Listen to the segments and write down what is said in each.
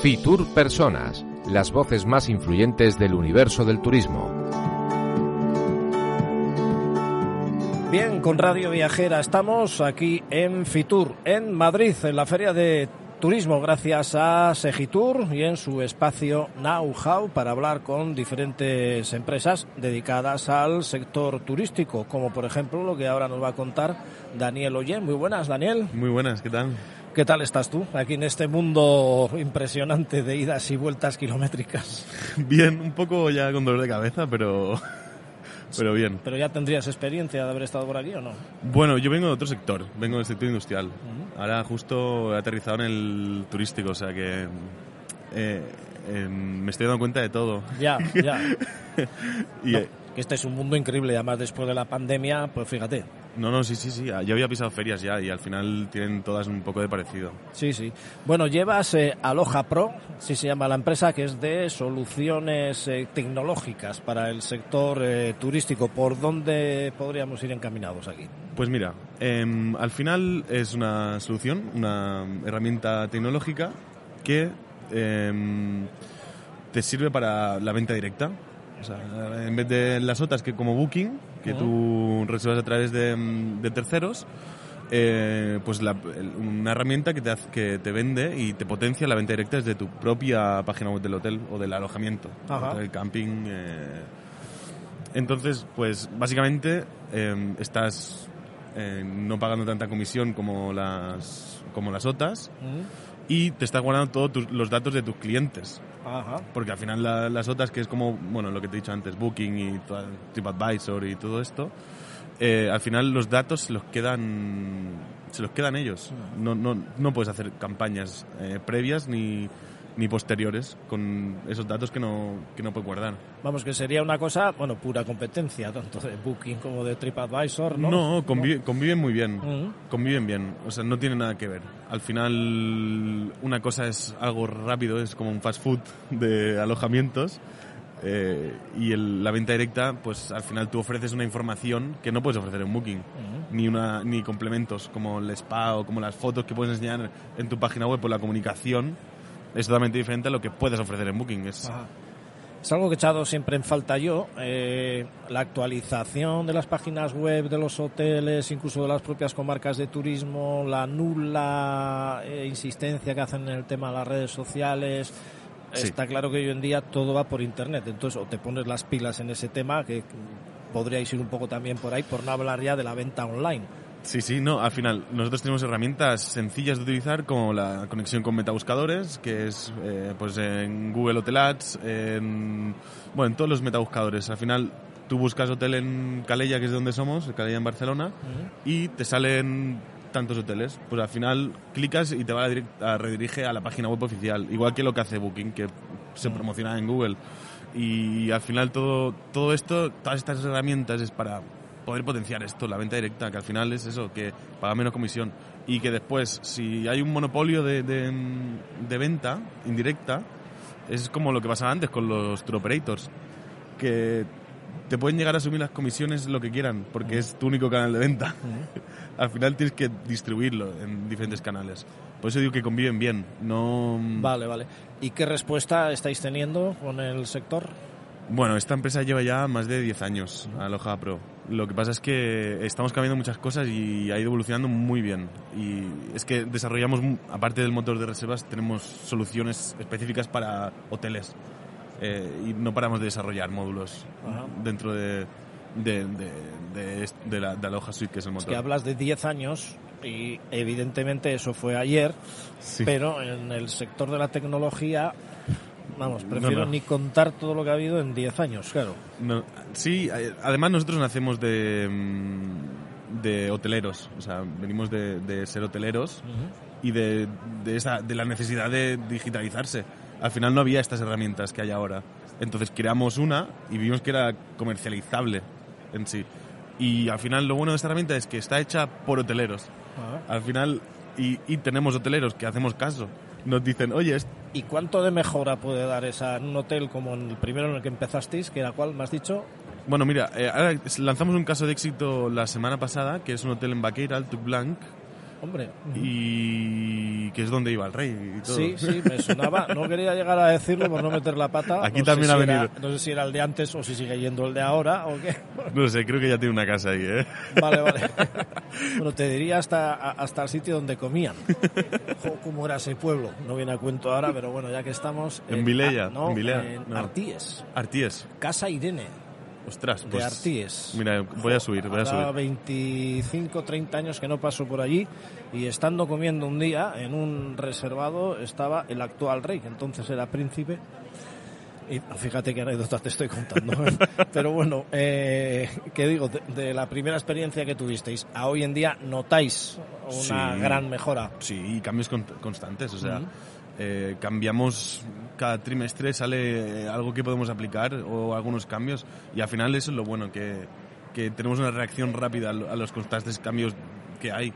Fitur Personas, las voces más influyentes del universo del turismo. Bien, con Radio Viajera estamos aquí en Fitur, en Madrid, en la Feria de Turismo, gracias a Segitur y en su espacio Know How para hablar con diferentes empresas dedicadas al sector turístico, como por ejemplo lo que ahora nos va a contar Daniel Oyen. Muy buenas, Daniel. Muy buenas, ¿qué tal? ¿Qué tal estás tú aquí en este mundo impresionante de idas y vueltas kilométricas? Bien, un poco ya con dolor de cabeza, pero pero bien. ¿Pero ya tendrías experiencia de haber estado por aquí o no? Bueno, yo vengo de otro sector, vengo del sector industrial. Ahora justo he aterrizado en el turístico, o sea que eh, em, me estoy dando cuenta de todo. Ya, ya. y, No, eh, este es un mundo increíble, además después de la pandemia, pues fíjate. No, no, sí, sí, sí. Yo había pisado ferias ya y al final tienen todas un poco de parecido. Sí, sí. Bueno, llevas eh, Aloha Pro, sí se llama la empresa, que es de soluciones eh, tecnológicas para el sector eh, turístico. ¿Por dónde podríamos ir encaminados aquí? Pues mira, em, al final es una solución, una herramienta tecnológica que em, te sirve para la venta directa. O sea, en vez de las otras que como Booking, que tú reservas a través de, de terceros, eh, pues la- una herramienta que te, hace- que te vende y te potencia la venta directa desde tu propia página web del hotel o del alojamiento, Ajá. del camping. eh. Entonces, pues básicamente eh, estás eh, no pagando tanta comisión como las, como las otras y te estás guardando todos tus- los datos de tus clientes. Ajá. Porque al final la- las otras, que es como, bueno, lo que te he dicho antes, Booking y TripAdvisor y todo esto, eh, al final los datos se los quedan, se los quedan ellos. No, no, no puedes hacer campañas eh, previas ni, ni posteriores con esos datos que no, que no puedes guardar. Vamos, que sería una cosa, bueno, pura competencia, tanto de Booking como de TripAdvisor, ¿no? No, convi- conviven muy bien. Conviven bien. O sea, no tiene nada que ver. Al final, una cosa es algo rápido, es como un fast food de alojamientos. eh, y el- la venta directa, pues al final tú ofreces una información que no puedes ofrecer en Booking. Ni, una, ni complementos como el spa o como las fotos que puedes enseñar en tu página web por la comunicación. Es totalmente diferente a lo que puedes ofrecer en Booking. Es, Ajá. Es algo que he echado siempre en falta yo, eh, la actualización de las páginas web de los hoteles, incluso de las propias comarcas de turismo, la nula eh, insistencia que hacen en el tema de las redes sociales. Sí. Está claro que hoy en día todo va por internet, entonces o te pones las pilas en ese tema, que podríais ir un poco también por ahí, por no hablar ya de la venta online. Sí, sí, no, al final nosotros tenemos herramientas sencillas de utilizar como la conexión con metabuscadores, que es eh, pues en Google Hotel Ads, en, bueno, en todos los metabuscadores. Al final tú buscas hotel en Calella, que es de donde somos, Calella en Barcelona, y te salen tantos hoteles. Pues al final clicas y te va a, direct- a redirige a la página web oficial, igual que lo que hace Booking, que se promociona en Google. Y al final todo, todo esto, todas estas herramientas es para poder potenciar esto, la venta directa, que al final es eso, que paga menos comisión. Y que después, si hay un monopolio de, de, de venta indirecta, es como lo que pasaba antes con los tour operators, que te pueden llegar a subir las comisiones lo que quieran, porque es tu único canal de venta. Al final tienes que distribuirlo en diferentes canales. Por eso digo que conviven bien. No. Vale, vale. ¿Y qué respuesta estáis teniendo con el sector? Bueno, esta empresa lleva ya más de 10 años, Aloha Pro. Lo que pasa es que estamos cambiando muchas cosas y ha ido evolucionando muy bien. Y es que desarrollamos, aparte del motor de reservas, tenemos soluciones específicas para hoteles. Eh, y no paramos de desarrollar módulos Ajá. dentro de, de, de, de de la de Aloha Suite, que es el Es motor. que hablas de 10 años y evidentemente eso fue ayer, Sí. pero en el sector de la tecnología, vamos, prefiero no. ni contar todo lo que ha habido en 10 años, claro. No, sí, eh, además nosotros nacemos de, mm, de hoteleros, o sea, venimos de, de ser hoteleros y de, de, esa, de la necesidad de digitalizarse. Al final no había estas herramientas que hay ahora. Entonces creamos una y vimos que era comercializable en sí. Y al final lo bueno de esta herramienta es que está hecha por hoteleros. Ajá. Al final, y, y tenemos hoteleros que hacemos caso. Nos dicen, oye, es- ¿Y cuánto de mejora puede dar esa en un hotel como en el primero en el que empezasteis, que era cuál, me has dicho? Bueno, mira, eh, ahora lanzamos un caso de éxito la semana pasada, que es un hotel en Baqueira, Alto Blanc, Hombre. y que es donde iba el rey y todo. Sí, sí, me sonaba. No quería llegar a decirlo por no meter la pata. Aquí No también ha si era- venido. no sé si era el de antes o si sigue yendo el de ahora o qué. No sé, creo que ya tiene una casa ahí, ¿eh? Vale, vale. Bueno, te diría hasta, hasta el sitio donde comían. Jo, ¿Cómo era ese pueblo? No viene a cuento ahora, pero bueno, ya que estamos... En Vilella, ah, no, en Vilea, en no. Artíes. Arties. Casa Irene, Ostras, de pues... Artíes. Mira, voy a subir, voy a subir. 25, 30 años que no paso por allí y estando comiendo un día en un reservado estaba el actual rey, que entonces era príncipe. Y fíjate qué anécdota te estoy contando. Pero bueno, eh, que digo, de, de la primera experiencia que tuvisteis a hoy en día notáis una Sí. gran mejora. Sí, y cambios con- constantes, o sea, Ujú. eh, cambiamos cada trimestre, sale eh, algo que podemos aplicar o algunos cambios y al final eso es lo bueno, que, que tenemos una reacción rápida a los constantes cambios que hay.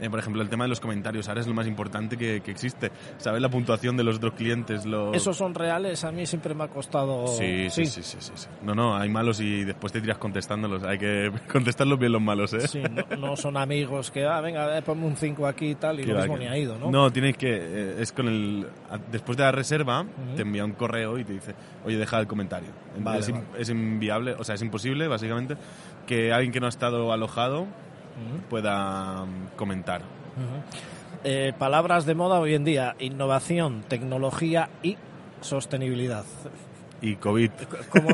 Eh, por ejemplo, el tema de los comentarios, ahora es lo más importante que, que existe. Saber la puntuación de los otros clientes. Lo... ¿Esos son reales? A mí siempre me ha costado... Sí, sí, sí, sí, sí, sí. No, no, hay malos y después te tiras contestándolos. Hay que contestarlos bien los malos, ¿eh? Sí, no, no son amigos que, ah, venga, eh, ponme un 5 aquí y tal, y lo mismo que- ni ha ido, ¿no? No, tienes que. eh, es con el. Después de la reserva, Ujú. te envía un correo y te dice, oye, deja el comentario. Vale, es, vale. es inviable, o sea, es imposible, básicamente, que alguien que no ha estado alojado Pueda mm, comentar. Eh, palabras de moda hoy en día, innovación, tecnología y sostenibilidad. Y COVID. Como,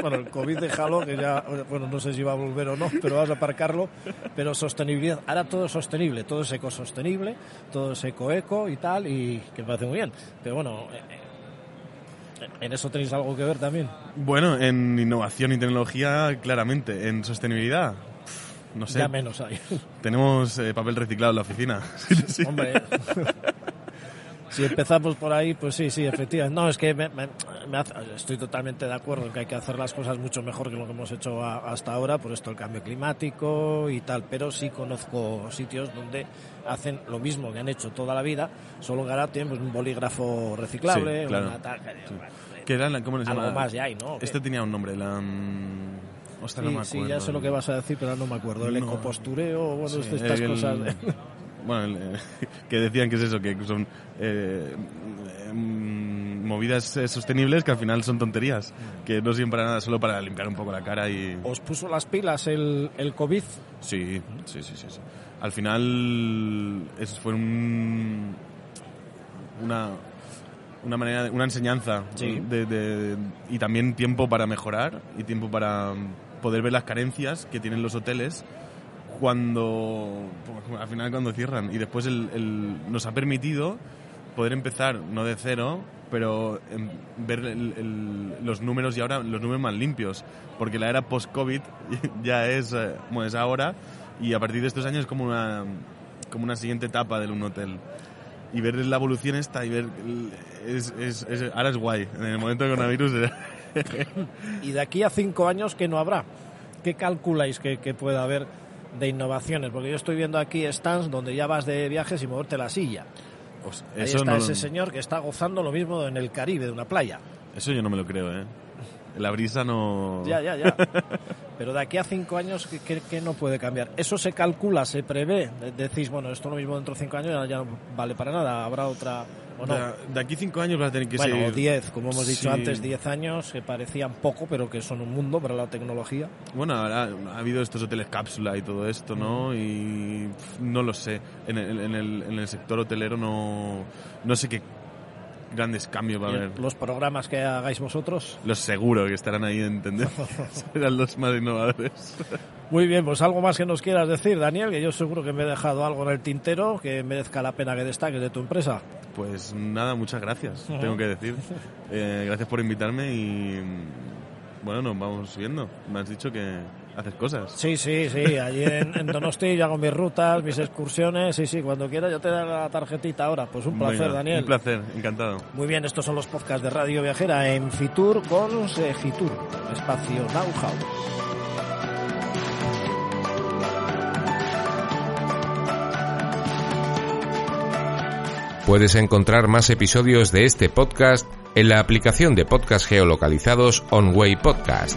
bueno, el COVID déjalo, que ya, bueno, no sé si va a volver o no, pero vas a aparcarlo, pero sostenibilidad, ahora todo es sostenible, todo es ecosostenible, todo es eco-eco y tal, y que me parece muy bien. Pero bueno, eh, eh, en eso tenéis algo que ver también. Bueno, en innovación y tecnología, claramente. En sostenibilidad, no sé. Ya menos hay. Tenemos eh, papel reciclado en la oficina. Sí, sí. Hombre, si empezamos por ahí, pues sí, sí, efectivamente. No, es que me- me- me hace- estoy totalmente de acuerdo en que hay que hacer las cosas mucho mejor que lo que hemos hecho a- hasta ahora, por esto el cambio climático y tal, pero sí conozco sitios donde hacen lo mismo que han hecho toda la vida, solo que ahora tienen pues, un bolígrafo reciclable, Sí, claro. una tal, Sí. ¿Qué era la, ¿Cómo se llama? algo más ya hay, ¿no? Este tenía un nombre, la... sí, no me sí, acuerdo. ya sé lo que vas a decir, pero no me acuerdo. El No. ecopostureo, bueno, Sí, estas el- cosas. Bueno, el, eh, que decían que es eso, que son eh, mm, movidas eh, sostenibles que al final son tonterías, que no sirven para nada, solo para limpiar un poco la cara y... ¿Os puso las pilas el, el COVID? Sí, sí, sí, sí. sí. Al final eso fue un, una, una manera, una enseñanza Sí. de, de- y también tiempo para mejorar y tiempo para poder ver las carencias que tienen los hoteles cuando al final cuando cierran. Y después el, el- nos ha permitido poder empezar no de cero pero em, ver el- los números y ahora los números más limpios porque la era post covid ya es eh, bueno, es ahora y a partir de estos años es como una como una siguiente etapa de un hotel y ver la evolución esta y ver es, es- es- ahora es guay en el momento del coronavirus Y de aquí a cinco años, ¿qué no habrá? ¿Qué calculáis que, que pueda haber de innovaciones? Porque yo estoy viendo aquí stands donde ya vas de viajes y moverte la silla. pues, Ahí eso está no- ese señor que está gozando lo mismo en el Caribe, de una playa. Eso yo no me lo creo, ¿eh? La brisa no... Ya, ya, ya. Pero de aquí a cinco años, ¿qué, qué- no puede cambiar? ¿Eso se calcula, se prevé? De- Decís, bueno, esto lo mismo dentro de cinco años ya, ya no vale para nada, habrá otra... ¿o no? De, de aquí cinco años va a tener que bueno, ser... diez, como hemos dicho Sí. antes, diez años, que parecían poco, pero que son un mundo para la tecnología. Bueno, ahora ha habido estos hoteles cápsula y todo esto, ¿no? Y pf, no lo sé. En el, en el, en el sector hotelero no, no sé qué grandes cambios va a haber. Los programas que hagáis vosotros. Los seguro que estarán ahí en tendencia. Serán los más innovadores. Muy bien, pues algo más que nos quieras decir, Daniel, que yo seguro que me he dejado algo en el tintero que merezca la pena que destaques de tu empresa. Pues nada, muchas gracias, tengo que decir. Eh, gracias por invitarme y bueno, nos vamos viendo. Me has dicho que haces cosas. Sí, sí, sí, allí en, en Donosti yo hago mis rutas, mis excursiones, sí, sí, cuando quieras yo te daré la tarjetita ahora. Pues un placer, Venga, Daniel. Un placer, encantado. Muy bien, estos son los podcasts de Radio Viajera en Fitur con Segitur, espacio Know-how. Puedes encontrar más episodios de este podcast en la aplicación de podcast geolocalizados OnWay Podcast.